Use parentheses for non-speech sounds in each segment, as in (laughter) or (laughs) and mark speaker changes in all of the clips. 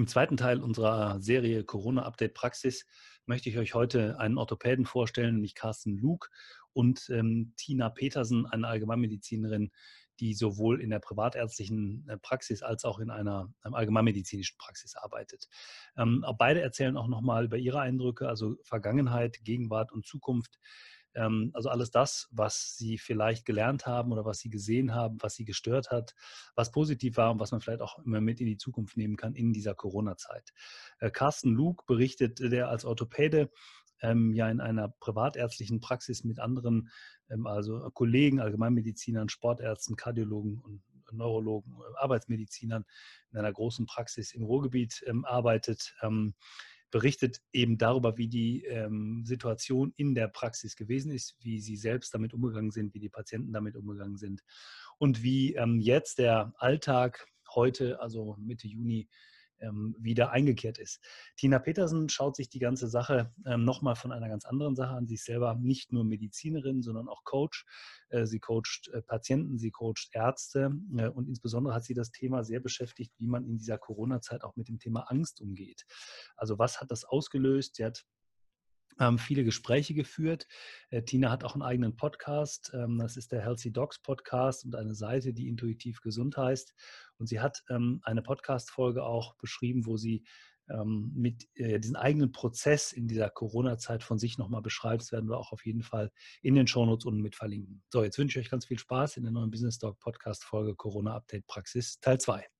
Speaker 1: Im zweiten Teil unserer Serie Corona Update Praxis möchte ich euch heute einen Orthopäden vorstellen, nämlich Carsten Luke und ähm, Tina Petersen, eine Allgemeinmedizinerin, die sowohl in der privatärztlichen äh, Praxis als auch in einer ähm, allgemeinmedizinischen Praxis arbeitet. Ähm, beide erzählen auch nochmal über ihre Eindrücke, also Vergangenheit, Gegenwart und Zukunft also alles das, was Sie vielleicht gelernt haben oder was Sie gesehen haben, was Sie gestört hat, was positiv war und was man vielleicht auch immer mit in die Zukunft nehmen kann in dieser Corona-Zeit. Äh, Carsten Luke berichtet, der als Orthopäde ähm, ja in einer privatärztlichen Praxis mit anderen, ähm, also Kollegen, Allgemeinmedizinern, Sportärzten, Kardiologen und Neurologen, äh, Arbeitsmedizinern in einer großen Praxis im Ruhrgebiet ähm, arbeitet. Berichtet eben darüber, wie die ähm, Situation in der Praxis gewesen ist, wie sie selbst damit umgegangen sind, wie die Patienten damit umgegangen sind und wie ähm, jetzt der Alltag heute, also Mitte Juni, ähm, wieder eingekehrt ist. Tina Petersen schaut sich die ganze Sache ähm, nochmal von einer ganz anderen Sache an. Sie ist selber nicht nur Medizinerin, sondern auch Coach. Äh, sie coacht äh, Patienten, sie coacht Ärzte äh, und insbesondere hat sie das Thema sehr beschäftigt, wie man in dieser Corona-Zeit auch mit dem Thema Angst umgeht. Also was hat das ausgelöst? Sie hat ähm, viele Gespräche geführt. Äh, Tina hat auch einen eigenen Podcast. Ähm, das ist der Healthy Dogs Podcast und eine Seite, die intuitiv gesund heißt. Und sie hat ähm, eine Podcast-Folge auch beschrieben, wo sie mit äh, diesem eigenen Prozess in dieser Corona-Zeit von sich nochmal beschreibt. Das werden wir auch auf jeden Fall in den Shownotes unten mit verlinken. So, jetzt wünsche ich euch ganz viel Spaß in der neuen Business Dog Podcast-Folge Corona Update Praxis Teil 2.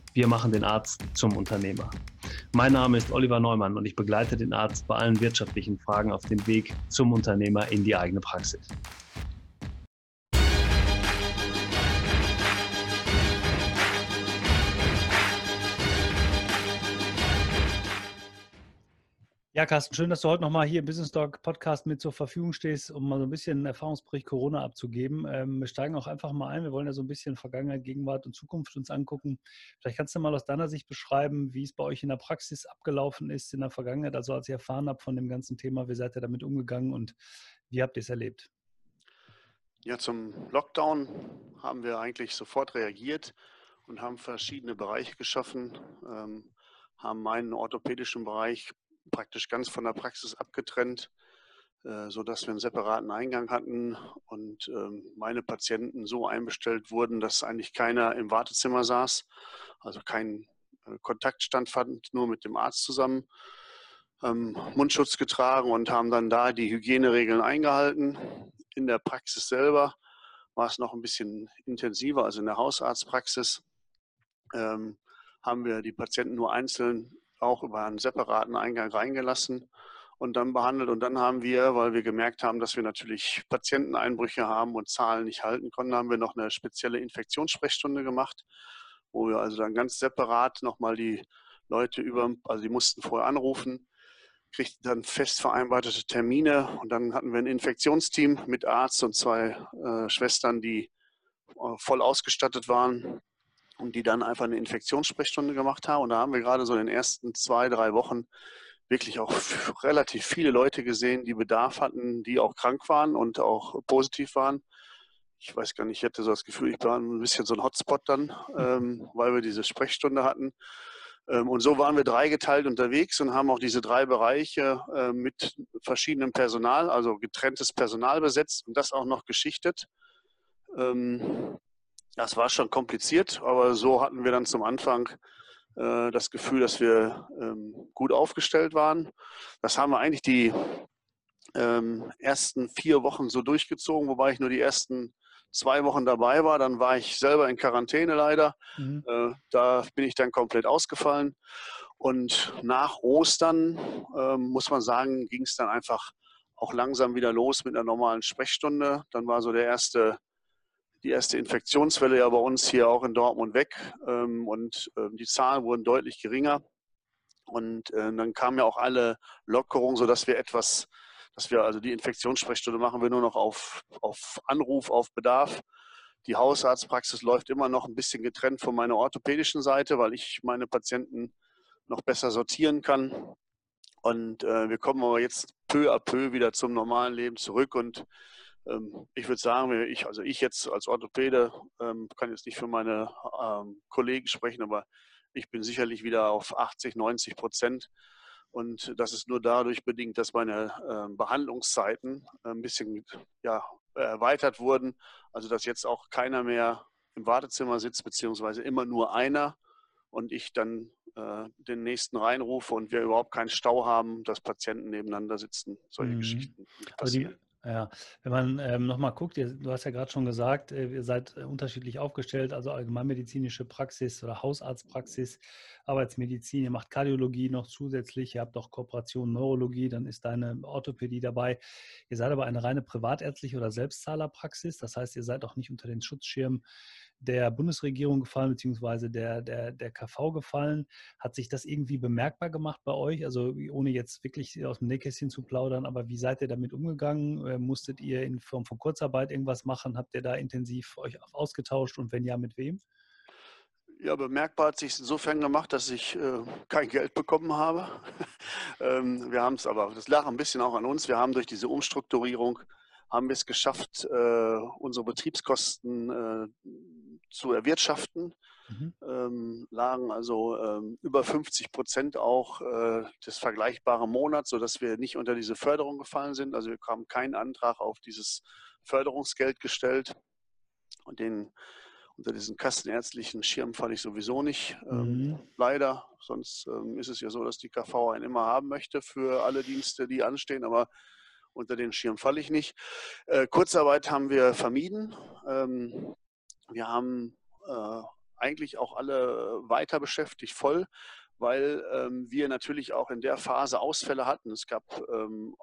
Speaker 1: wir machen den Arzt zum Unternehmer. Mein Name ist Oliver Neumann und ich begleite den Arzt bei allen wirtschaftlichen Fragen auf dem Weg zum Unternehmer in die eigene Praxis. Ja, Carsten, schön, dass du heute nochmal hier im Business Talk Podcast mit zur Verfügung stehst, um mal so ein bisschen Erfahrungsbericht Corona abzugeben. Ähm, wir steigen auch einfach mal ein. Wir wollen ja so ein bisschen Vergangenheit, Gegenwart und Zukunft uns angucken. Vielleicht kannst du mal aus deiner Sicht beschreiben, wie es bei euch in der Praxis abgelaufen ist in der Vergangenheit, also als ihr erfahren habt von dem ganzen Thema, wie seid ihr damit umgegangen und wie habt ihr es erlebt?
Speaker 2: Ja, zum Lockdown haben wir eigentlich sofort reagiert und haben verschiedene Bereiche geschaffen, ähm, haben meinen orthopädischen Bereich praktisch ganz von der Praxis abgetrennt, äh, sodass wir einen separaten Eingang hatten und ähm, meine Patienten so einbestellt wurden, dass eigentlich keiner im Wartezimmer saß, also kein äh, Kontakt stattfand, nur mit dem Arzt zusammen. Ähm, Mundschutz getragen und haben dann da die Hygieneregeln eingehalten. In der Praxis selber war es noch ein bisschen intensiver, also in der Hausarztpraxis ähm, haben wir die Patienten nur einzeln auch über einen separaten Eingang reingelassen und dann behandelt. Und dann haben wir, weil wir gemerkt haben, dass wir natürlich Patienteneinbrüche haben und Zahlen nicht halten konnten, haben wir noch eine spezielle Infektionssprechstunde gemacht, wo wir also dann ganz separat nochmal die Leute über, also die mussten vorher anrufen, kriegten dann fest vereinbarte Termine und dann hatten wir ein Infektionsteam mit Arzt und zwei äh, Schwestern, die äh, voll ausgestattet waren und die dann einfach eine Infektionssprechstunde gemacht haben. Und da haben wir gerade so in den ersten zwei, drei Wochen wirklich auch (laughs) relativ viele Leute gesehen, die Bedarf hatten, die auch krank waren und auch positiv waren. Ich weiß gar nicht, ich hatte so das Gefühl, ich war ein bisschen so ein Hotspot dann, ähm, weil wir diese Sprechstunde hatten. Ähm, und so waren wir dreigeteilt unterwegs und haben auch diese drei Bereiche äh, mit verschiedenem Personal, also getrenntes Personal besetzt und das auch noch geschichtet. Ähm, das war schon kompliziert, aber so hatten wir dann zum Anfang äh, das Gefühl, dass wir ähm, gut aufgestellt waren. Das haben wir eigentlich die ähm, ersten vier Wochen so durchgezogen, wobei ich nur die ersten zwei Wochen dabei war. Dann war ich selber in Quarantäne leider. Mhm. Äh, da bin ich dann komplett ausgefallen. Und nach Ostern, äh, muss man sagen, ging es dann einfach auch langsam wieder los mit einer normalen Sprechstunde. Dann war so der erste die erste Infektionswelle ja bei uns hier auch in Dortmund weg ähm, und ähm, die Zahlen wurden deutlich geringer. Und äh, dann kamen ja auch alle Lockerungen, sodass wir etwas, dass wir also die Infektionssprechstunde machen wir nur noch auf, auf Anruf, auf Bedarf. Die Hausarztpraxis läuft immer noch ein bisschen getrennt von meiner orthopädischen Seite, weil ich meine Patienten noch besser sortieren kann. Und äh, wir kommen aber jetzt peu à peu wieder zum normalen Leben zurück. Und ähm, ich würde sagen, ich, also ich jetzt als Orthopäde ähm, kann jetzt nicht für meine ähm, Kollegen sprechen, aber ich bin sicherlich wieder auf 80, 90 Prozent. Und das ist nur dadurch bedingt, dass meine Behandlungszeiten ein bisschen ja, erweitert wurden. Also dass jetzt auch keiner mehr im Wartezimmer sitzt, beziehungsweise immer nur einer und ich dann äh, den nächsten reinrufe und wir überhaupt keinen Stau haben, dass Patienten nebeneinander sitzen, solche mhm. Geschichten.
Speaker 1: Also die, ja, wenn man ähm, nochmal guckt, ihr, du hast ja gerade schon gesagt, äh, ihr seid äh, unterschiedlich aufgestellt, also allgemeinmedizinische Praxis oder Hausarztpraxis, Arbeitsmedizin, ihr macht Kardiologie noch zusätzlich, ihr habt auch Kooperation Neurologie, dann ist deine Orthopädie dabei. Ihr seid aber eine reine privatärztliche oder Selbstzahlerpraxis, das heißt, ihr seid auch nicht unter den Schutzschirm der Bundesregierung gefallen, beziehungsweise der, der, der KV gefallen. Hat sich das irgendwie bemerkbar gemacht bei euch? Also ohne jetzt wirklich aus dem Nähkästchen zu plaudern, aber wie seid ihr damit umgegangen? Äh, musstet ihr in Form von Kurzarbeit irgendwas machen? Habt ihr da intensiv euch ausgetauscht und wenn ja, mit wem?
Speaker 2: Ja, bemerkbar hat sich insofern gemacht, dass ich äh, kein Geld bekommen habe. (laughs) ähm, wir haben es aber, das lag ein bisschen auch an uns. Wir haben durch diese Umstrukturierung haben wir es geschafft, äh, unsere Betriebskosten äh, zu erwirtschaften. Mhm. Ähm, lagen also ähm, über 50 Prozent auch äh, des vergleichbaren Monats, sodass wir nicht unter diese Förderung gefallen sind. Also wir haben keinen Antrag auf dieses Förderungsgeld gestellt. Und den unter diesen kassenärztlichen Schirm falle ich sowieso nicht. Ähm, mhm. Leider. Sonst ähm, ist es ja so, dass die KV einen immer haben möchte für alle Dienste, die anstehen. Aber unter den Schirm falle ich nicht. Äh, Kurzarbeit haben wir vermieden. Ähm, wir haben äh, eigentlich auch alle weiter beschäftigt, voll, weil ähm, wir natürlich auch in der Phase Ausfälle hatten. Es gab ähm,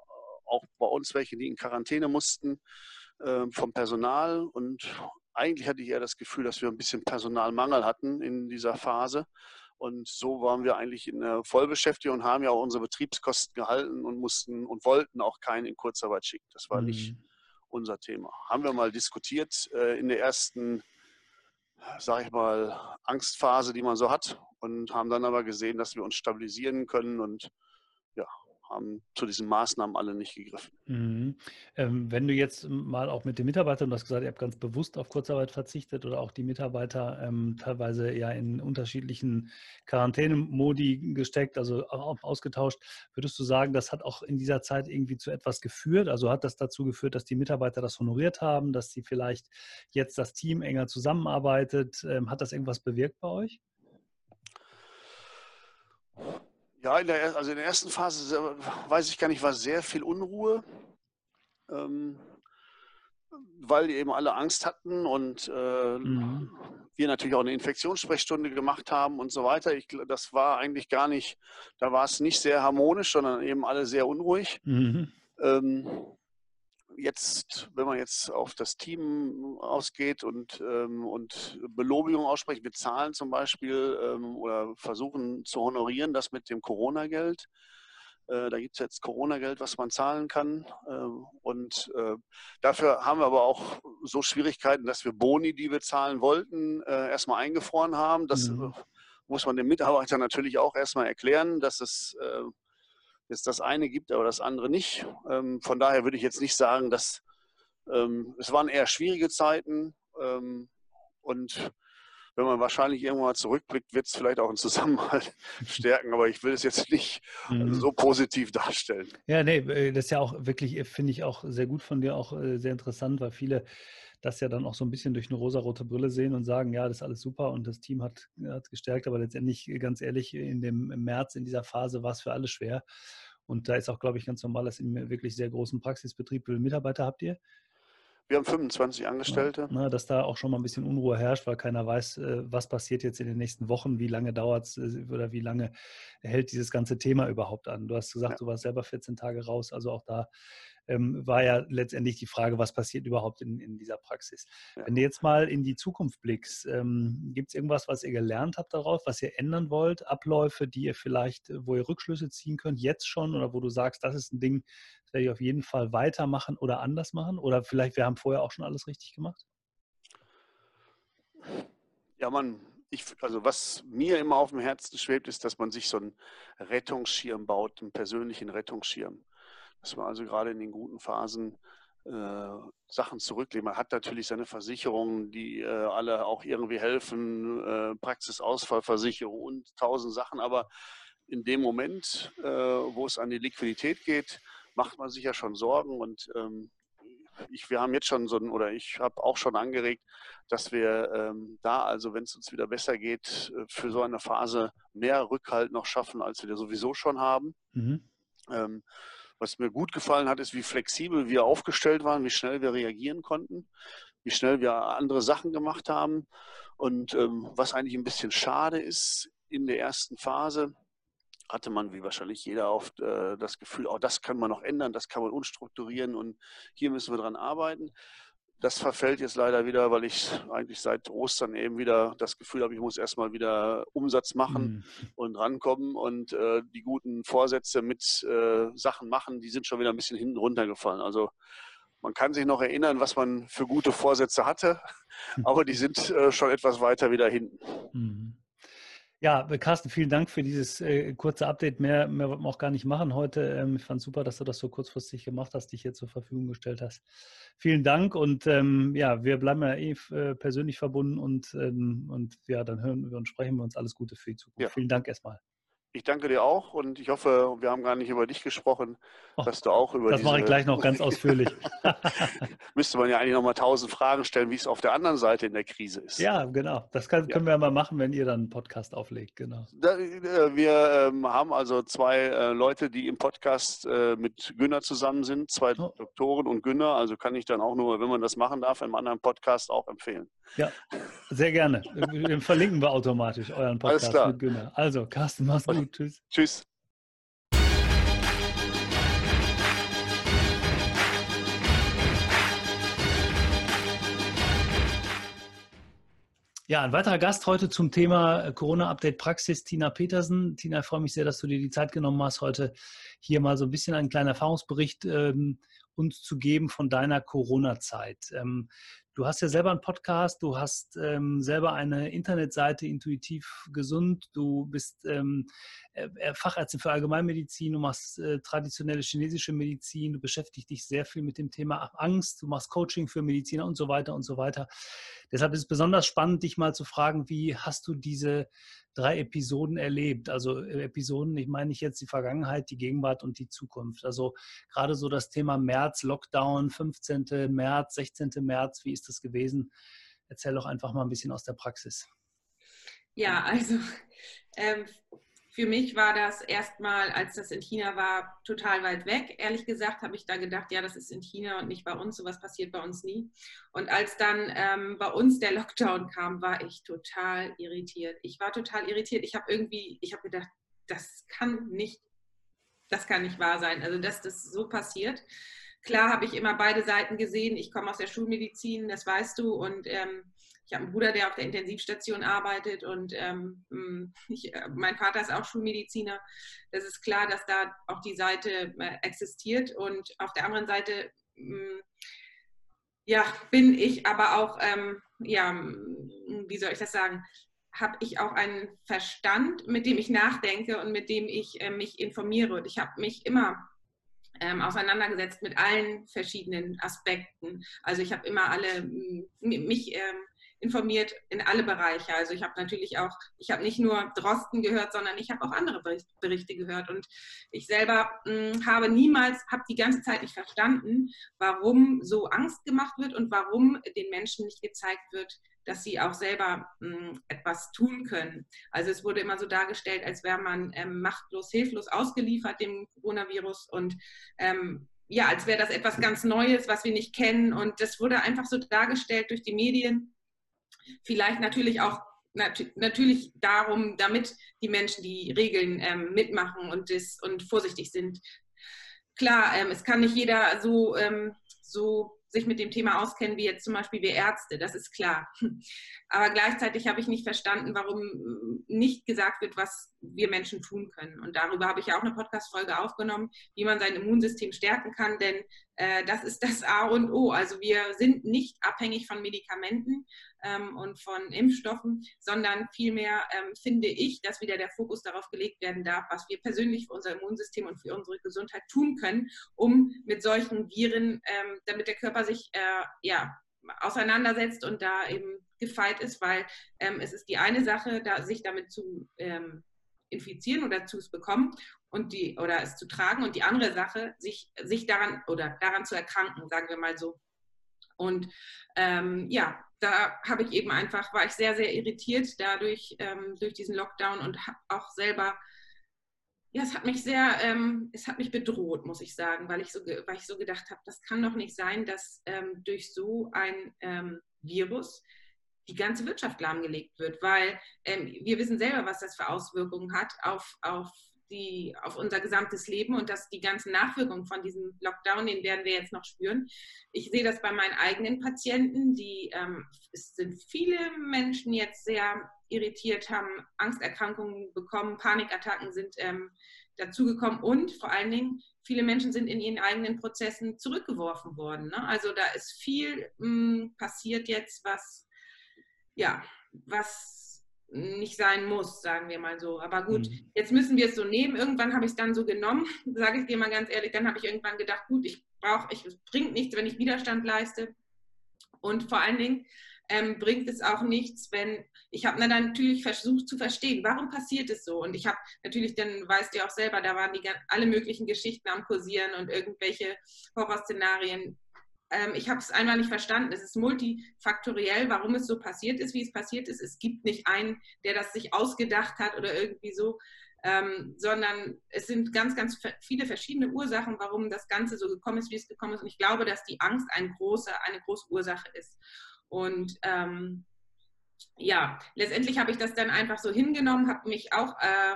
Speaker 2: auch bei uns welche, die in Quarantäne mussten äh, vom Personal. Und eigentlich hatte ich eher das Gefühl, dass wir ein bisschen Personalmangel hatten in dieser Phase. Und so waren wir eigentlich in der Vollbeschäftigung und haben ja auch unsere Betriebskosten gehalten und mussten und wollten auch keinen in Kurzarbeit schicken. Das war mhm. nicht unser Thema. Haben wir mal diskutiert äh, in der ersten, sage ich mal, Angstphase, die man so hat und haben dann aber gesehen, dass wir uns stabilisieren können und ja, haben zu diesen Maßnahmen alle nicht gegriffen.
Speaker 1: Mhm. Ähm, wenn du jetzt mal auch mit den Mitarbeitern, du hast gesagt, ihr habt ganz bewusst auf Kurzarbeit verzichtet oder auch die Mitarbeiter ähm, teilweise ja in unterschiedlichen Quarantänemodi gesteckt, also auch ausgetauscht, würdest du sagen, das hat auch in dieser Zeit irgendwie zu etwas geführt? Also hat das dazu geführt, dass die Mitarbeiter das honoriert haben, dass sie vielleicht jetzt das Team enger zusammenarbeitet? Ähm, hat das irgendwas bewirkt bei euch?
Speaker 2: Ja, in der, also in der ersten Phase, weiß ich gar nicht, war sehr viel Unruhe, ähm, weil die eben alle Angst hatten und äh, mhm. wir natürlich auch eine Infektionssprechstunde gemacht haben und so weiter. Ich, das war eigentlich gar nicht, da war es nicht sehr harmonisch, sondern eben alle sehr unruhig. Mhm. Ähm, jetzt, wenn man jetzt auf das Team ausgeht und, ähm, und Belobigung ausspricht, wir zahlen zum Beispiel ähm, oder versuchen zu honorieren das mit dem Corona-Geld. Äh, da gibt es jetzt Corona-Geld, was man zahlen kann. Äh, und äh, dafür haben wir aber auch so Schwierigkeiten, dass wir Boni, die wir zahlen wollten, äh, erstmal eingefroren haben. Das mhm. muss man den Mitarbeitern natürlich auch erstmal erklären, dass es es das eine gibt, aber das andere nicht. Ähm, von daher würde ich jetzt nicht sagen, dass ähm, es waren eher schwierige Zeiten ähm, und wenn man wahrscheinlich irgendwann mal zurückblickt, wird es vielleicht auch einen Zusammenhalt (laughs) stärken, aber ich will es jetzt nicht mhm. so positiv darstellen.
Speaker 1: Ja, nee, äh, das ist ja auch wirklich, äh, finde ich auch sehr gut von dir, auch äh, sehr interessant, weil viele das ja dann auch so ein bisschen durch eine rosarote Brille sehen und sagen, ja, das ist alles super und das Team hat es gestärkt, aber letztendlich, ganz ehrlich, in dem März, in dieser Phase war es für alle schwer. Und da ist auch, glaube ich, ganz normal, dass im wirklich sehr großen Praxisbetrieb, wie viele Mitarbeiter habt ihr?
Speaker 2: Wir haben 25 Angestellte.
Speaker 1: Ne, dass da auch schon mal ein bisschen Unruhe herrscht, weil keiner weiß, äh, was passiert jetzt in den nächsten Wochen, wie lange dauert es äh, oder wie lange hält dieses ganze Thema überhaupt an. Du hast gesagt, ja. du warst selber 14 Tage raus, also auch da ähm, war ja letztendlich die Frage, was passiert überhaupt in, in dieser Praxis. Ja. Wenn du jetzt mal in die Zukunft blickst, ähm, gibt es irgendwas, was ihr gelernt habt darauf, was ihr ändern wollt? Abläufe, die ihr vielleicht, wo ihr Rückschlüsse ziehen könnt, jetzt schon oder wo du sagst, das ist ein Ding, das werde ich auf jeden Fall weitermachen oder anders machen? Oder vielleicht, wir haben vorher auch schon alles richtig gemacht?
Speaker 2: Ja, man, ich, also was mir immer auf dem Herzen schwebt, ist, dass man sich so einen Rettungsschirm baut, einen persönlichen Rettungsschirm dass man also gerade in den guten Phasen äh, Sachen zurücklegt. Man hat natürlich seine Versicherungen, die äh, alle auch irgendwie helfen, äh, Praxisausfallversicherung und tausend Sachen, aber in dem Moment, äh, wo es an die Liquidität geht, macht man sich ja schon Sorgen und ähm, ich, wir haben jetzt schon so ein, oder ich habe auch schon angeregt, dass wir ähm, da, also wenn es uns wieder besser geht, äh, für so eine Phase mehr Rückhalt noch schaffen, als wir sowieso schon haben. Mhm. Ähm, was mir gut gefallen hat, ist, wie flexibel wir aufgestellt waren, wie schnell wir reagieren konnten, wie schnell wir andere Sachen gemacht haben. Und ähm, was eigentlich ein bisschen schade ist, in der ersten Phase hatte man, wie wahrscheinlich jeder, oft äh, das Gefühl, oh, das kann man noch ändern, das kann man unstrukturieren und hier müssen wir dran arbeiten. Das verfällt jetzt leider wieder, weil ich eigentlich seit Ostern eben wieder das Gefühl habe, ich muss erstmal wieder Umsatz machen mhm. und rankommen und äh, die guten Vorsätze mit äh, Sachen machen, die sind schon wieder ein bisschen hinten runtergefallen. Also man kann sich noch erinnern, was man für gute Vorsätze hatte, (laughs) aber die sind äh, schon etwas weiter wieder hinten. Mhm.
Speaker 1: Ja, Carsten, vielen Dank für dieses äh, kurze Update. Mehr, mehr wollten wir auch gar nicht machen heute. Ähm, ich fand super, dass du das so kurzfristig gemacht hast, dich hier zur Verfügung gestellt hast. Vielen Dank und ähm, ja, wir bleiben ja eh äh, persönlich verbunden und, ähm, und ja, dann hören wir und sprechen wir uns alles Gute für die Zukunft. Ja. Vielen Dank erstmal.
Speaker 2: Ich danke dir auch und ich hoffe, wir haben gar nicht über dich gesprochen, oh, dass du auch über
Speaker 1: Das mache ich gleich noch ganz (laughs) ausführlich. (laughs)
Speaker 2: Müsste man ja eigentlich noch mal tausend Fragen stellen, wie es auf der anderen Seite in der Krise ist.
Speaker 1: Ja, genau. Das können ja. wir mal machen, wenn ihr dann einen Podcast auflegt. Genau.
Speaker 2: Da, äh, wir ähm, haben also zwei äh, Leute, die im Podcast äh, mit Günner zusammen sind, zwei oh. Doktoren und Günner. Also kann ich dann auch nur, wenn man das machen darf, im anderen Podcast auch empfehlen.
Speaker 1: Ja, sehr gerne. Verlinken wir automatisch euren Podcast mit Günner. Also, Carsten, mach's gut gut. Tschüss.
Speaker 2: Tschüss.
Speaker 1: Ja, ein weiterer Gast heute zum Thema Corona-Update-Praxis, Tina Petersen. Tina, ich freue mich sehr, dass du dir die Zeit genommen hast, heute hier mal so ein bisschen einen kleinen Erfahrungsbericht ähm, uns zu geben von deiner Corona-Zeit. Ähm, Du hast ja selber einen Podcast, du hast ähm, selber eine Internetseite Intuitiv Gesund, du bist ähm, äh, äh, Fachärztin für Allgemeinmedizin, du machst äh, traditionelle chinesische Medizin, du beschäftigst dich sehr viel mit dem Thema Angst, du machst Coaching für Mediziner und so weiter und so weiter. Deshalb ist es besonders spannend, dich mal zu fragen, wie hast du diese drei Episoden erlebt? Also äh, Episoden, ich meine nicht jetzt die Vergangenheit, die Gegenwart und die Zukunft. Also gerade so das Thema März, Lockdown, 15. März, 16. März, wie ist das gewesen? Erzähl doch einfach mal ein bisschen aus der Praxis.
Speaker 3: Ja, also ähm, für mich war das erstmal, als das in China war, total weit weg. Ehrlich gesagt habe ich da gedacht, ja, das ist in China und nicht bei uns. Sowas passiert bei uns nie. Und als dann ähm, bei uns der Lockdown kam, war ich total irritiert. Ich war total irritiert. Ich habe irgendwie, ich habe gedacht, das kann nicht, das kann nicht wahr sein. Also, dass das so passiert. Klar habe ich immer beide Seiten gesehen. Ich komme aus der Schulmedizin, das weißt du. Und ähm, ich habe einen Bruder, der auf der Intensivstation arbeitet und ähm, hm, (laughs) ich, äh, mein Vater ist auch Schulmediziner. Das ist klar, dass da auch die Seite äh, existiert und auf der anderen Seite ähm, ja, bin ich aber auch, ähm, ja, hm, wie soll ich das sagen, habe ich auch einen Verstand, mit dem ich nachdenke und mit dem ich äh, mich informiere. Und ich habe mich immer ähm, auseinandergesetzt mit allen verschiedenen Aspekten. Also ich habe immer alle hm, mich ähm, informiert in alle Bereiche. Also ich habe natürlich auch, ich habe nicht nur Drosten gehört, sondern ich habe auch andere Berichte gehört. Und ich selber mh, hm, habe niemals, habe die ganze Zeit nicht verstanden, warum so Angst gemacht wird und warum den Menschen nicht gezeigt wird, dass sie auch selber mh, hm, etwas tun können. Also es wurde immer so dargestellt, als wäre man ähm, machtlos, hilflos ausgeliefert dem Coronavirus und ähm, ja, als wäre das etwas ganz Neues, was wir nicht kennen. Und das wurde einfach so dargestellt durch die Medien. Vielleicht natürlich auch nat natürlich darum, damit die Menschen die Regeln ähm, mitmachen und, das, und vorsichtig sind. Klar, ähm, es kann nicht jeder so, ähm, so sich mit dem Thema auskennen, wie jetzt zum Beispiel wir Ärzte, das ist klar. (laughs) Aber gleichzeitig habe ich nicht verstanden, warum nicht gesagt wird, was wir Menschen tun können. Und darüber habe ich ja auch eine Podcast-Folge aufgenommen, wie man sein Immunsystem stärken kann, denn äh, das ist das A und O. Also wir sind nicht abhängig von Medikamenten ähm, und von Impfstoffen, sondern vielmehr ähm, finde ich, dass wieder der Fokus darauf gelegt werden darf, was wir persönlich für unser Immunsystem und für unsere Gesundheit tun können, um mit solchen Viren, ähm, damit der Körper sich äh, ja, auseinandersetzt und da eben gefeit ist, weil es ist die eine Sache, da, sich damit zu infizieren oder zu es bekommen und die oder es zu tragen und die andere Sache, sich, sich daran oder daran zu erkranken, sagen wir mal so. Und ähm, ja, da habe ich eben einfach, war ich sehr, sehr irritiert dadurch, ähm, durch diesen Lockdown und habe auch selber, ja, es hat mich sehr, ähm, es hat mich bedroht, muss ich sagen, weil ich so, weil ich so gedacht habe, das kann doch nicht sein, dass ähm, durch so ein ähm, Virus die ganze Wirtschaft lahmgelegt wird, weil ähm, wir wissen selber, was das für Auswirkungen hat auf, auf die, auf unser gesamtes Leben und dass die ganzen Nachwirkungen von diesem Lockdown, den werden wir jetzt noch spüren. Ich sehe das bei meinen eigenen Patienten, die ähm, es sind viele Menschen jetzt sehr irritiert, haben Angsterkrankungen bekommen, Panikattacken sind ähm, dazugekommen und vor allen Dingen viele Menschen sind in ihren eigenen Prozessen zurückgeworfen worden. Ne? Also da ist viel mh, hm, passiert jetzt, was ja, was nicht sein muss, sagen wir mal so. Aber gut, mhm. jetzt müssen wir es so nehmen. Irgendwann habe ich es dann so genommen, (laughs) sage ich dir mal ganz ehrlich. Dann habe ich irgendwann gedacht, gut, ich brauche, ich, es bringt nichts, wenn ich Widerstand leiste. Und vor allen Dingen ähm, bringt es auch nichts, wenn ich habe dann natürlich versucht zu verstehen, warum passiert es so. Und ich habe natürlich, dann weißt du auch selber, da waren die alle möglichen Geschichten am Kursieren und irgendwelche Horrorszenarien ähm, ich habe es einmal nicht verstanden. Es ist multifaktoriell, warum es so passiert ist, wie es passiert ist. Es gibt nicht einen, der das sich ausgedacht hat oder irgendwie so, ähm, sondern es sind ganz, ganz viele verschiedene Ursachen, warum das Ganze so gekommen ist, wie es gekommen ist. Und ich glaube, dass die Angst eine große, eine große Ursache ist. Und ähm, ja, letztendlich habe ich das dann einfach so hingenommen, habe mich auch äh,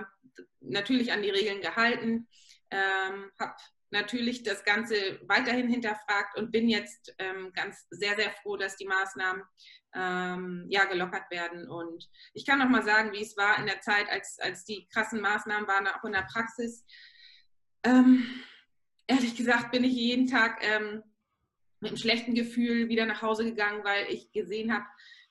Speaker 3: natürlich an die Regeln gehalten, ähm, habe natürlich das Ganze weiterhin hinterfragt und bin jetzt ähm, ganz sehr, sehr froh, dass die Maßnahmen ähm, ja, gelockert werden. Und ich kann noch mal sagen, wie es war in der Zeit, als, als die krassen Maßnahmen waren, auch in der Praxis. Ähm, ehrlich gesagt bin ich jeden Tag ähm, mit einem schlechten Gefühl wieder nach Hause gegangen, weil ich gesehen habe,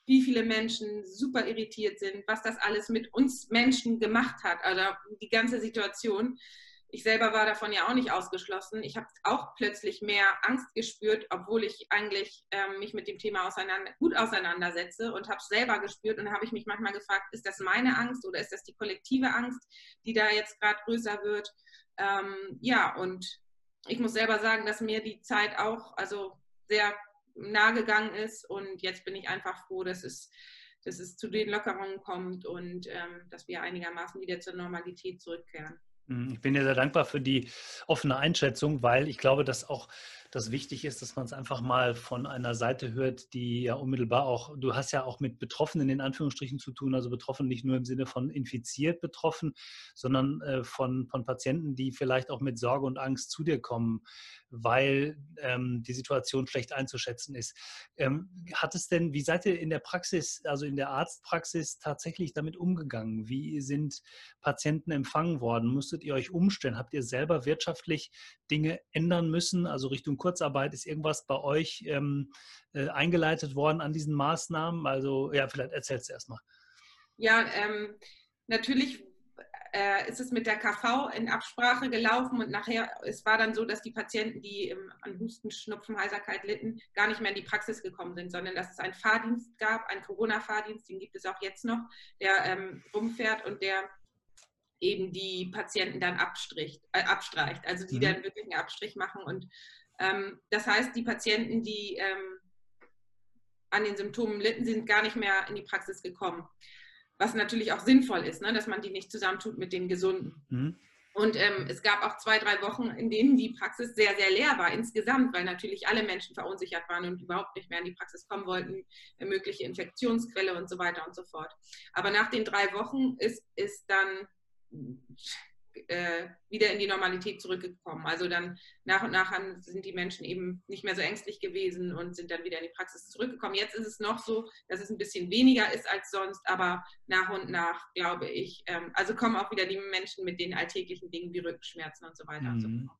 Speaker 3: wie viele Menschen super irritiert sind, was das alles mit uns Menschen gemacht hat, also die ganze Situation ich selber war davon ja auch nicht ausgeschlossen. Ich habe auch plötzlich mehr Angst gespürt, obwohl ich eigentlich ähm, mich mit dem Thema auseinander, gut auseinandersetze und habe es selber gespürt. Und habe ich mich manchmal gefragt, ist das meine Angst oder ist das die kollektive Angst, die da jetzt gerade größer wird? Ähm, ja, und ich muss selber sagen, dass mir die Zeit auch also sehr nahe gegangen ist. Und jetzt bin ich einfach froh, dass es dass es zu den Lockerungen kommt und ähm, dass wir einigermaßen wieder zur Normalität zurückkehren.
Speaker 1: Mhm, ich bin dir sehr dankbar für die offene Einschätzung, weil ich glaube, dass auch das wichtig ist, dass man es einfach mal von einer Seite hört, die ja unmittelbar auch, du hast ja auch mit Betroffenen in Anführungsstrichen zu tun, also betroffen nicht nur im Sinne von infiziert betroffen, sondern äh, von, von Patienten, die vielleicht auch mit Sorge und Angst zu dir kommen, weil ähm, die Situation schlecht einzuschätzen ist. Ähm, hat es denn, wie seid ihr in der Praxis, also in der Arztpraxis tatsächlich damit umgegangen? Wie sind Patienten empfangen worden? Musstet ihr euch umstellen? Habt ihr selber wirtschaftlich Dinge ändern müssen, also Richtung Kurzarbeit, ist irgendwas bei euch ähm, äh, eingeleitet worden an diesen Maßnahmen? Also ja, vielleicht erzählst du erstmal.
Speaker 3: Ja, ähm, natürlich äh, ist es mit der KV in Absprache gelaufen und nachher, es war dann so, dass die Patienten, die im, an Husten, Schnupfen, Heiserkeit litten, gar nicht mehr in die Praxis gekommen sind, sondern dass es einen Fahrdienst gab, einen Corona-Fahrdienst, den gibt es auch jetzt noch, der ähm, rumfährt und der eben die Patienten dann abstricht, äh, abstreicht, also die mhm. dann wirklich einen Abstrich machen und das heißt, die Patienten, die ähm, an den Symptomen litten, sind gar nicht mehr in die Praxis gekommen. Was natürlich auch sinnvoll ist, ne, dass man die nicht zusammentut mit den Gesunden. Mhm. Und ähm, es gab auch zwei, drei Wochen, in denen die Praxis sehr, sehr leer war insgesamt, weil natürlich alle Menschen verunsichert waren und überhaupt nicht mehr in die Praxis kommen wollten, mögliche Infektionsquelle und so weiter und so fort. Aber nach den drei Wochen ist, ist dann äh, wieder in die Normalität zurückgekommen. Also dann nach und nach sind die Menschen eben nicht mehr so ängstlich gewesen und sind dann wieder in die Praxis zurückgekommen. Jetzt ist es noch so, dass es ein bisschen weniger ist als sonst, aber nach und nach glaube ich, ähm, also kommen auch wieder die Menschen mit den alltäglichen Dingen wie Rückenschmerzen und so weiter mhm. und so mhm. fort.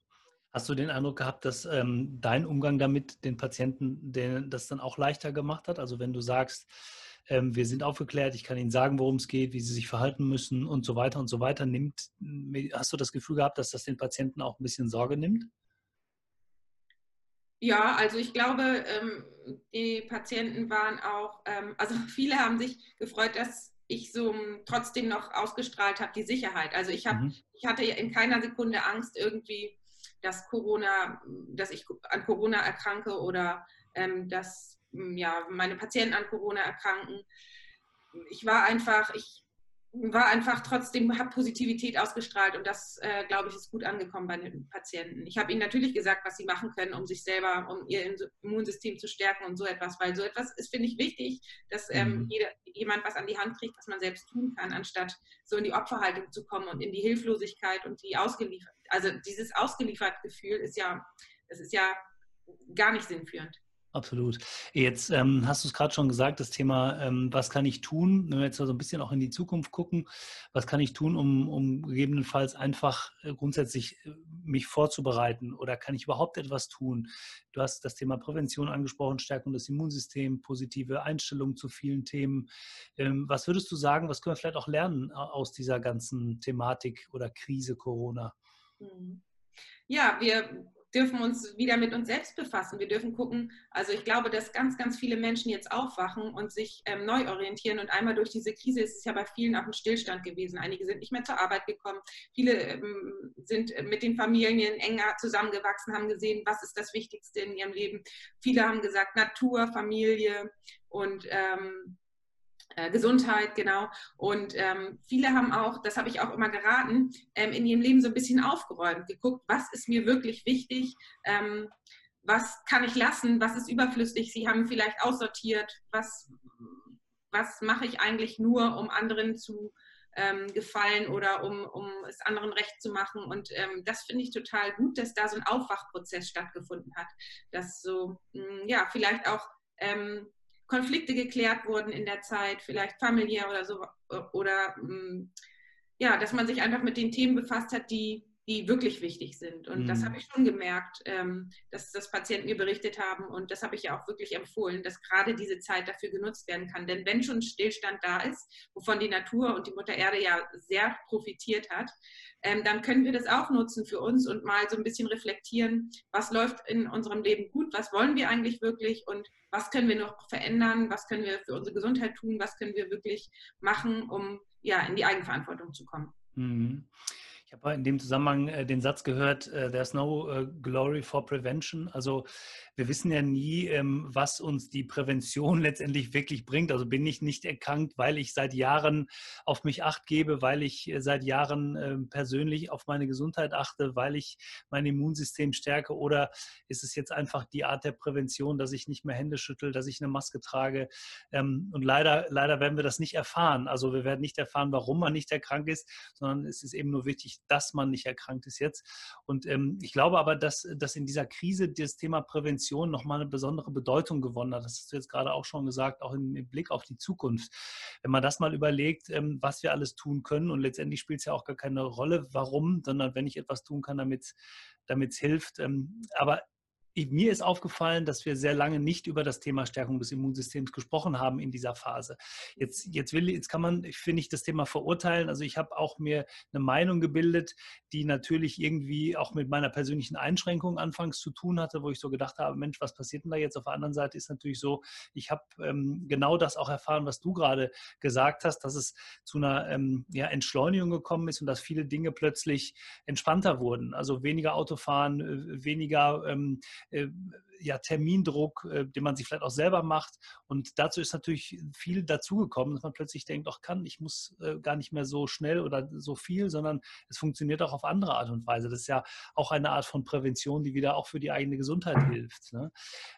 Speaker 1: Hast du den Eindruck gehabt, dass ähm, dein Umgang damit den Patienten den, das dann auch leichter gemacht hat? Also wenn du sagst, wir sind aufgeklärt, ich kann Ihnen sagen, worum es geht, wie Sie sich verhalten müssen und so weiter und so weiter. Nimmt, hast du das Gefühl gehabt, dass das den Patienten auch ein bisschen Sorge nimmt?
Speaker 3: Ja, also ich glaube, ähm, die Patienten waren auch, ähm, (laughs) also viele haben sich gefreut, dass ich so trotzdem noch ausgestrahlt habe, die Sicherheit. Also ich, hab, mhm. ich hatte in keiner Sekunde Angst irgendwie, dass Corona, dass ich an Corona erkranke oder ähm, dass ja, meine Patienten an Corona erkranken. Ich war einfach, ich war einfach trotzdem, habe Positivität ausgestrahlt und das, äh, glaube ich, ist gut angekommen bei den Patienten. Ich habe ihnen natürlich gesagt, was sie machen können, um sich selber, um ihr Immunsystem zu stärken und so etwas, weil so etwas ist, finde ich, wichtig, dass ähm, mhm. jeder, jemand was an die Hand kriegt, was man selbst tun kann, anstatt so in die Opferhaltung zu kommen und in die Hilflosigkeit und die ausgeliefert. Also dieses ausgeliefert Gefühl ist ja, das ist ja gar nicht sinnführend.
Speaker 1: Absolut. Jetzt ähm, hast du es gerade schon gesagt, das Thema, ähm, was kann ich tun, wenn wir jetzt so ein bisschen auch in die Zukunft gucken, was kann ich tun, um, um gegebenenfalls einfach äh, grundsätzlich äh, mich vorzubereiten oder kann ich überhaupt etwas tun? Du hast das Thema Prävention angesprochen, Stärkung des Immunsystems, positive Einstellung zu vielen Themen. Ähm, was würdest du sagen, was können wir vielleicht auch lernen aus dieser ganzen Thematik oder Krise Corona?
Speaker 3: Mhm. Ja, wir dürfen uns wieder mit uns selbst befassen. Wir dürfen gucken, also ich glaube, dass ganz, ganz viele Menschen jetzt aufwachen und sich ähm, neu orientieren. Und einmal durch diese Krise ist es ja bei vielen auch ein Stillstand gewesen. Einige sind nicht mehr zur Arbeit gekommen. Viele ähm, sind mit den Familien enger zusammengewachsen, haben gesehen, was ist das Wichtigste in ihrem Leben. Viele haben gesagt, Natur, Familie und ähm, äh, Gesundheit, genau. Und ähm, viele haben auch, das habe ich auch immer geraten, ähm, in ihrem Leben so ein bisschen aufgeräumt, geguckt, was ist mir wirklich wichtig, ähm, was kann ich lassen, was ist überflüssig. Sie haben vielleicht aussortiert, was, was mache ich eigentlich nur, um anderen zu ähm, gefallen oder um, um es anderen recht zu machen. Und ähm, das finde ich total gut, dass da so ein Aufwachprozess stattgefunden hat, dass so, mh, hm, ja, vielleicht auch ähm, Konflikte geklärt wurden in der Zeit, vielleicht familiär oder so, oder mm, ja, dass man sich einfach mit den Themen befasst hat, die, die wirklich wichtig sind. Und mhm. das habe ich schon gemerkt, ähm, dass das Patienten mir berichtet haben. Und das habe ich ja auch wirklich empfohlen, dass gerade diese Zeit dafür genutzt werden kann. Denn wenn schon Stillstand da ist, wovon die Natur und die Mutter Erde ja sehr profitiert hat, ähm, dann können wir das auch nutzen für uns und mal so ein bisschen reflektieren, was läuft in unserem Leben gut, was wollen wir eigentlich wirklich und was können wir noch verändern, was können wir für unsere Gesundheit tun, was können wir wirklich machen, um ja in die Eigenverantwortung zu kommen. Mhm.
Speaker 1: Habe in dem Zusammenhang äh, den Satz gehört, äh, there's no äh, glory for prevention. Also wir wissen ja nie, ähm, was uns die Prävention (laughs) letztendlich wirklich bringt. Also bin ich nicht erkrankt, weil ich seit Jahren auf mich acht gebe, weil ich seit Jahren ähm, persönlich auf meine Gesundheit achte, weil ich mein Immunsystem stärke oder ist es jetzt einfach die Art der Prävention, dass ich nicht mehr Hände schüttel, dass ich eine Maske trage? Ähm, und leider, leider werden wir das nicht erfahren. Also wir werden nicht erfahren, warum man nicht erkrankt ist, sondern es ist eben nur wichtig, dass man nicht erkrankt ist jetzt. Und ähm, ich glaube aber, dass, dass in dieser Krise das Thema Prävention nochmal eine besondere Bedeutung gewonnen hat. Das hast du jetzt gerade auch schon gesagt, auch im, im Blick auf die Zukunft. Wenn man das mal überlegt, ähm, was wir alles tun können und letztendlich spielt es ja auch gar keine Rolle, warum, sondern wenn ich etwas tun kann, damit es hilft. Ähm, aber mir ist aufgefallen, dass wir sehr lange nicht über das Thema Stärkung des Immunsystems gesprochen haben in dieser Phase. Jetzt, jetzt, will, jetzt kann man, finde ich, das Thema verurteilen. Also ich habe auch mir eine Meinung gebildet, die natürlich irgendwie auch mit meiner persönlichen Einschränkung anfangs zu tun hatte, wo ich so gedacht habe, Mensch, was passiert denn da jetzt? Auf der anderen Seite ist natürlich so, ich habe ähm, genau das auch erfahren, was du gerade gesagt hast, dass es zu einer ähm, ja, Entschleunigung gekommen ist und dass viele Dinge plötzlich entspannter wurden. Also weniger Autofahren, äh, weniger ähm, äh, ja, Termindruck, äh, den man sich vielleicht auch selber macht. Und dazu ist natürlich viel dazugekommen, dass man plötzlich denkt, ach kann, ich muss äh, gar nicht mehr so schnell oder so viel, sondern es funktioniert auch auf andere Art und Weise. Das ist ja auch eine Art von Prävention, die wieder auch für die eigene Gesundheit hilft. Ne?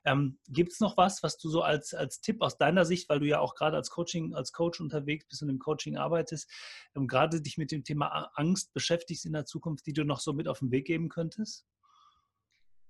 Speaker 1: Ähm, Gibt es noch was, was du so als, als Tipp aus deiner Sicht, weil du ja auch gerade als Coaching, als Coach unterwegs bist und im Coaching arbeitest, ähm, gerade dich mit dem Thema Angst beschäftigst in der Zukunft, die du noch so mit auf den Weg geben könntest?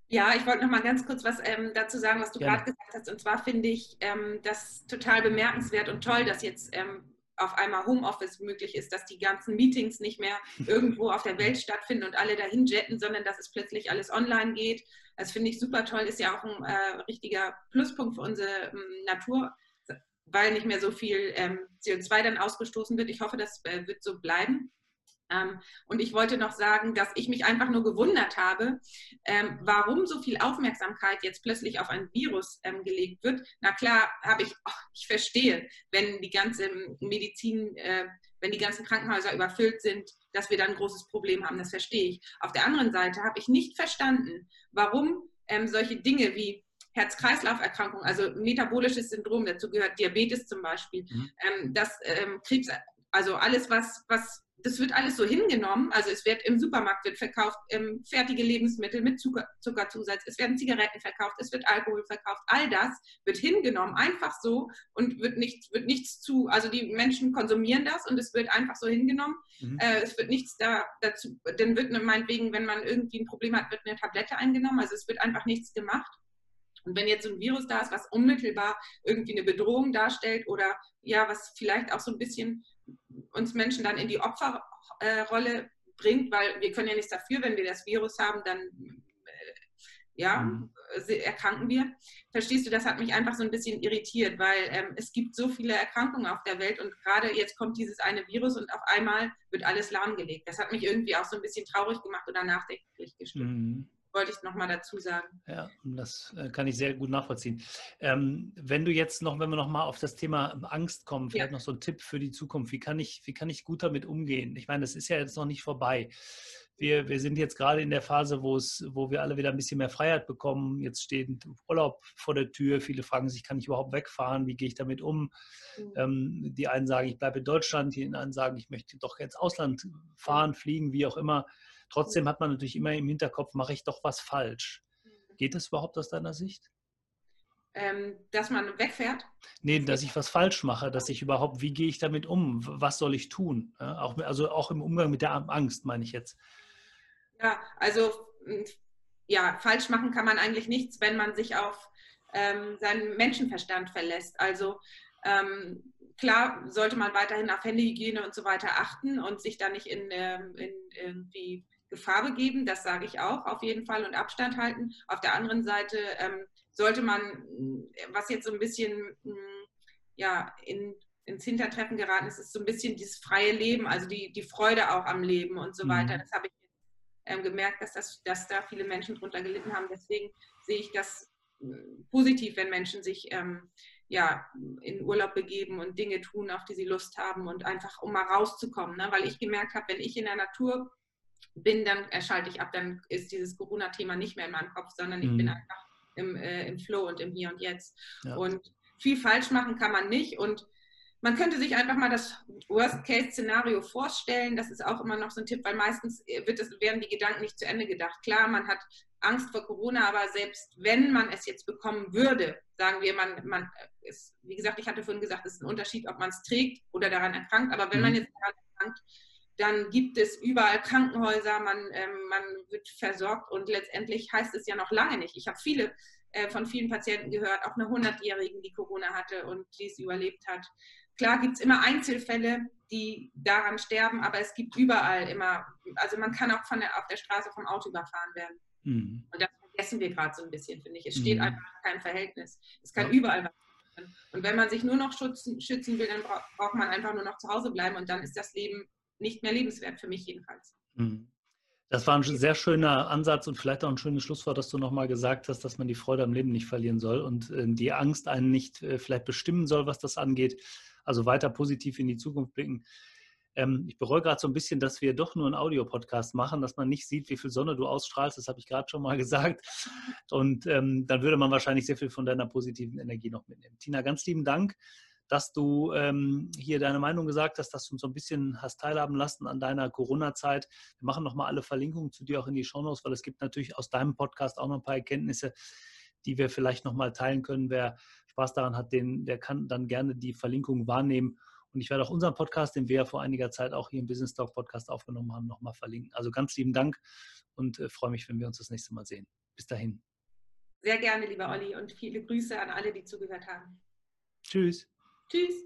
Speaker 3: Ja, ich wollte noch mal ganz kurz was ähm, dazu sagen, was du gerade gesagt hast. Und zwar finde ich ähm, das total bemerkenswert und toll, dass jetzt ähm, auf einmal Homeoffice möglich ist, dass die ganzen Meetings nicht mehr (laughs) irgendwo auf der Welt stattfinden und alle dahin jetten, sondern dass es plötzlich alles online geht. Das finde ich super toll, ist ja auch ein äh, richtiger Pluspunkt für unsere ähm, Natur, weil nicht mehr so viel ähm, CO2 dann ausgestoßen wird. Ich hoffe, das äh, wird so bleiben. Ähm, und ich wollte noch sagen, dass ich mich einfach nur gewundert habe, ähm, warum so viel Aufmerksamkeit jetzt plötzlich auf ein Virus ähm, gelegt wird. Na klar, habe ich, oh, ich verstehe, wenn die ganze Medizin, äh, wenn die ganzen Krankenhäuser überfüllt sind, dass wir dann ein großes Problem haben. Das verstehe ich. Auf der anderen Seite habe ich nicht verstanden, warum solche Dinge wie Herz-Kreislauf-Erkrankungen, also metabolisches Syndrom, dazu gehört Diabetes zum Beispiel, mhm. dass Krebs, also alles, was, was das wird alles so hingenommen. Also es wird im Supermarkt wird verkauft ähm, fertige Lebensmittel mit Zucker, Zuckerzusatz, es werden Zigaretten verkauft, es wird Alkohol verkauft. All das wird hingenommen, einfach so und wird nichts, wird nichts zu. Also die Menschen konsumieren das und es wird einfach so hingenommen. Mhm. Äh, es wird nichts da dazu. Dann wird meinetwegen, wenn man irgendwie ein Problem hat, wird eine Tablette eingenommen. Also es wird einfach nichts gemacht. Und wenn jetzt so ein Virus da ist, was unmittelbar irgendwie eine Bedrohung darstellt oder ja, was vielleicht auch so ein bisschen uns Menschen dann in die Opferrolle bringt, weil wir können ja nichts dafür, wenn wir das Virus haben, dann äh, ja, mhm. erkranken wir. Verstehst du, das hat mich einfach so ein bisschen irritiert, weil ähm, es gibt so viele Erkrankungen auf der Welt und gerade jetzt kommt dieses eine Virus und auf einmal wird alles lahmgelegt. Das hat mich irgendwie auch so ein bisschen traurig gemacht oder nachdenklich gestimmt. Mhm wollte ich nochmal dazu sagen.
Speaker 1: Ja, das äh, kann ich sehr gut nachvollziehen. Ähm, wenn du jetzt noch, wenn wir nochmal auf das Thema Angst kommen, vielleicht ja. noch so ein Tipp für die Zukunft. Wie kann, ich, wie kann ich gut damit umgehen? Ich meine, das ist ja jetzt noch nicht vorbei. Wir, wir sind jetzt gerade in der Phase, wo, es, wo wir alle wieder ein bisschen mehr Freiheit bekommen. Jetzt steht Urlaub vor der Tür. Viele fragen sich, kann ich überhaupt wegfahren? Wie gehe ich damit um? Mhm. Ähm, die einen sagen, ich bleibe in Deutschland. Die anderen sagen, ich möchte doch ins Ausland fahren, fliegen, wie auch immer. Trotzdem hat man natürlich immer im Hinterkopf, mache ich doch was falsch. Mhm. Geht das überhaupt aus deiner Sicht?
Speaker 3: Ähm, dass man wegfährt?
Speaker 1: Nee, dass ich was falsch mache, dass ich überhaupt, wie gehe ich damit um? Was soll ich tun? Ja, auch, also auch im Umgang mit der Angst, meine ich jetzt.
Speaker 3: Ja, also ja, falsch machen kann man eigentlich nichts, wenn man sich auf ähm, seinen Menschenverstand verlässt. Also ähm, klar sollte man weiterhin auf Handyhygiene und so weiter achten und sich da nicht in, ähm, in irgendwie Gefahr begeben, das sage ich auch auf jeden Fall und Abstand halten. Auf der anderen Seite ähm, sollte man, was jetzt so ein bisschen ja, in, ins Hintertreffen geraten ist, ist so ein bisschen dieses freie Leben, also die, die Freude auch am Leben und so mhm. weiter. Das habe ich ähm, gemerkt, dass, das, dass da viele Menschen drunter gelitten haben. Deswegen sehe ich das positiv, wenn Menschen sich ähm, ja, in Urlaub begeben und Dinge tun, auf die sie Lust haben und einfach, um mal rauszukommen. Ne? Weil ich gemerkt habe, wenn ich in der Natur bin, dann erschalte ich ab, dann ist dieses Corona-Thema nicht mehr in meinem Kopf, sondern ich mhm. bin einfach im, äh, im Flow und im Hier und Jetzt. Ja. Und viel falsch machen kann man nicht. Und man könnte sich einfach mal das Worst-Case-Szenario vorstellen. Das ist auch immer noch so ein Tipp, weil meistens wird es, werden die Gedanken nicht zu Ende gedacht. Klar, man hat Angst vor Corona, aber selbst wenn man es jetzt bekommen würde, sagen wir, man, man ist, wie gesagt, ich hatte vorhin gesagt, es ist ein Unterschied, ob man es trägt oder daran erkrankt, aber wenn mhm. man jetzt daran erkrankt, dann gibt es überall Krankenhäuser, man, ähm, man wird versorgt und letztendlich heißt es ja noch lange nicht. Ich habe viele äh, von vielen Patienten gehört, auch eine 100-Jährigen, die Corona hatte und die es überlebt hat. Klar gibt es immer Einzelfälle, die daran sterben, aber es gibt überall immer, also man kann auch von der, auf der Straße vom Auto überfahren werden. Mhm. Und das vergessen wir gerade so ein bisschen, finde ich. Es steht mhm. einfach kein Verhältnis. Es kann ja. überall was passieren. Und wenn man sich nur noch schützen, schützen will, dann braucht man einfach nur noch zu Hause bleiben und dann ist das Leben nicht mehr lebenswert, für mich jedenfalls. Mhm.
Speaker 1: Das war ein sehr schöner Ansatz und vielleicht auch ein schönes Schlusswort, dass du nochmal gesagt hast, dass man die Freude am Leben nicht verlieren soll und äh, die Angst einen nicht äh, vielleicht bestimmen soll, was das angeht. Also weiter positiv in die Zukunft blicken. Ähm, ich bereue gerade so ein bisschen, dass wir doch nur einen Audiopodcast machen, dass man nicht sieht, wie viel Sonne du ausstrahlst. Das habe ich gerade schon mal (laughs) gesagt. Und ähm, dann würde man wahrscheinlich sehr viel von deiner positiven Energie noch mitnehmen. Tina, ganz lieben Dank, dass du ähm, hier deine Meinung gesagt hast, dass du uns so ein bisschen hast teilhaben lassen an deiner Corona-Zeit. Wir machen nochmal alle Verlinkungen zu dir auch in die Shownotes, weil es gibt natürlich aus deinem Podcast auch noch ein paar Erkenntnisse, die wir vielleicht nochmal teilen können. Wer Spaß daran hat, den, der kann dann gerne die Verlinkung wahrnehmen. Und ich werde auch unseren Podcast, den wir ja vor einiger Zeit auch hier im Business Talk Podcast aufgenommen haben, nochmal verlinken. Also ganz lieben Dank und äh, freue mich, wenn wir uns das nächste Mal sehen. Bis dahin.
Speaker 3: Sehr gerne, lieber Olli, und viele Grüße an alle, die zugehört haben.
Speaker 1: Tschüss.
Speaker 3: Tschüss.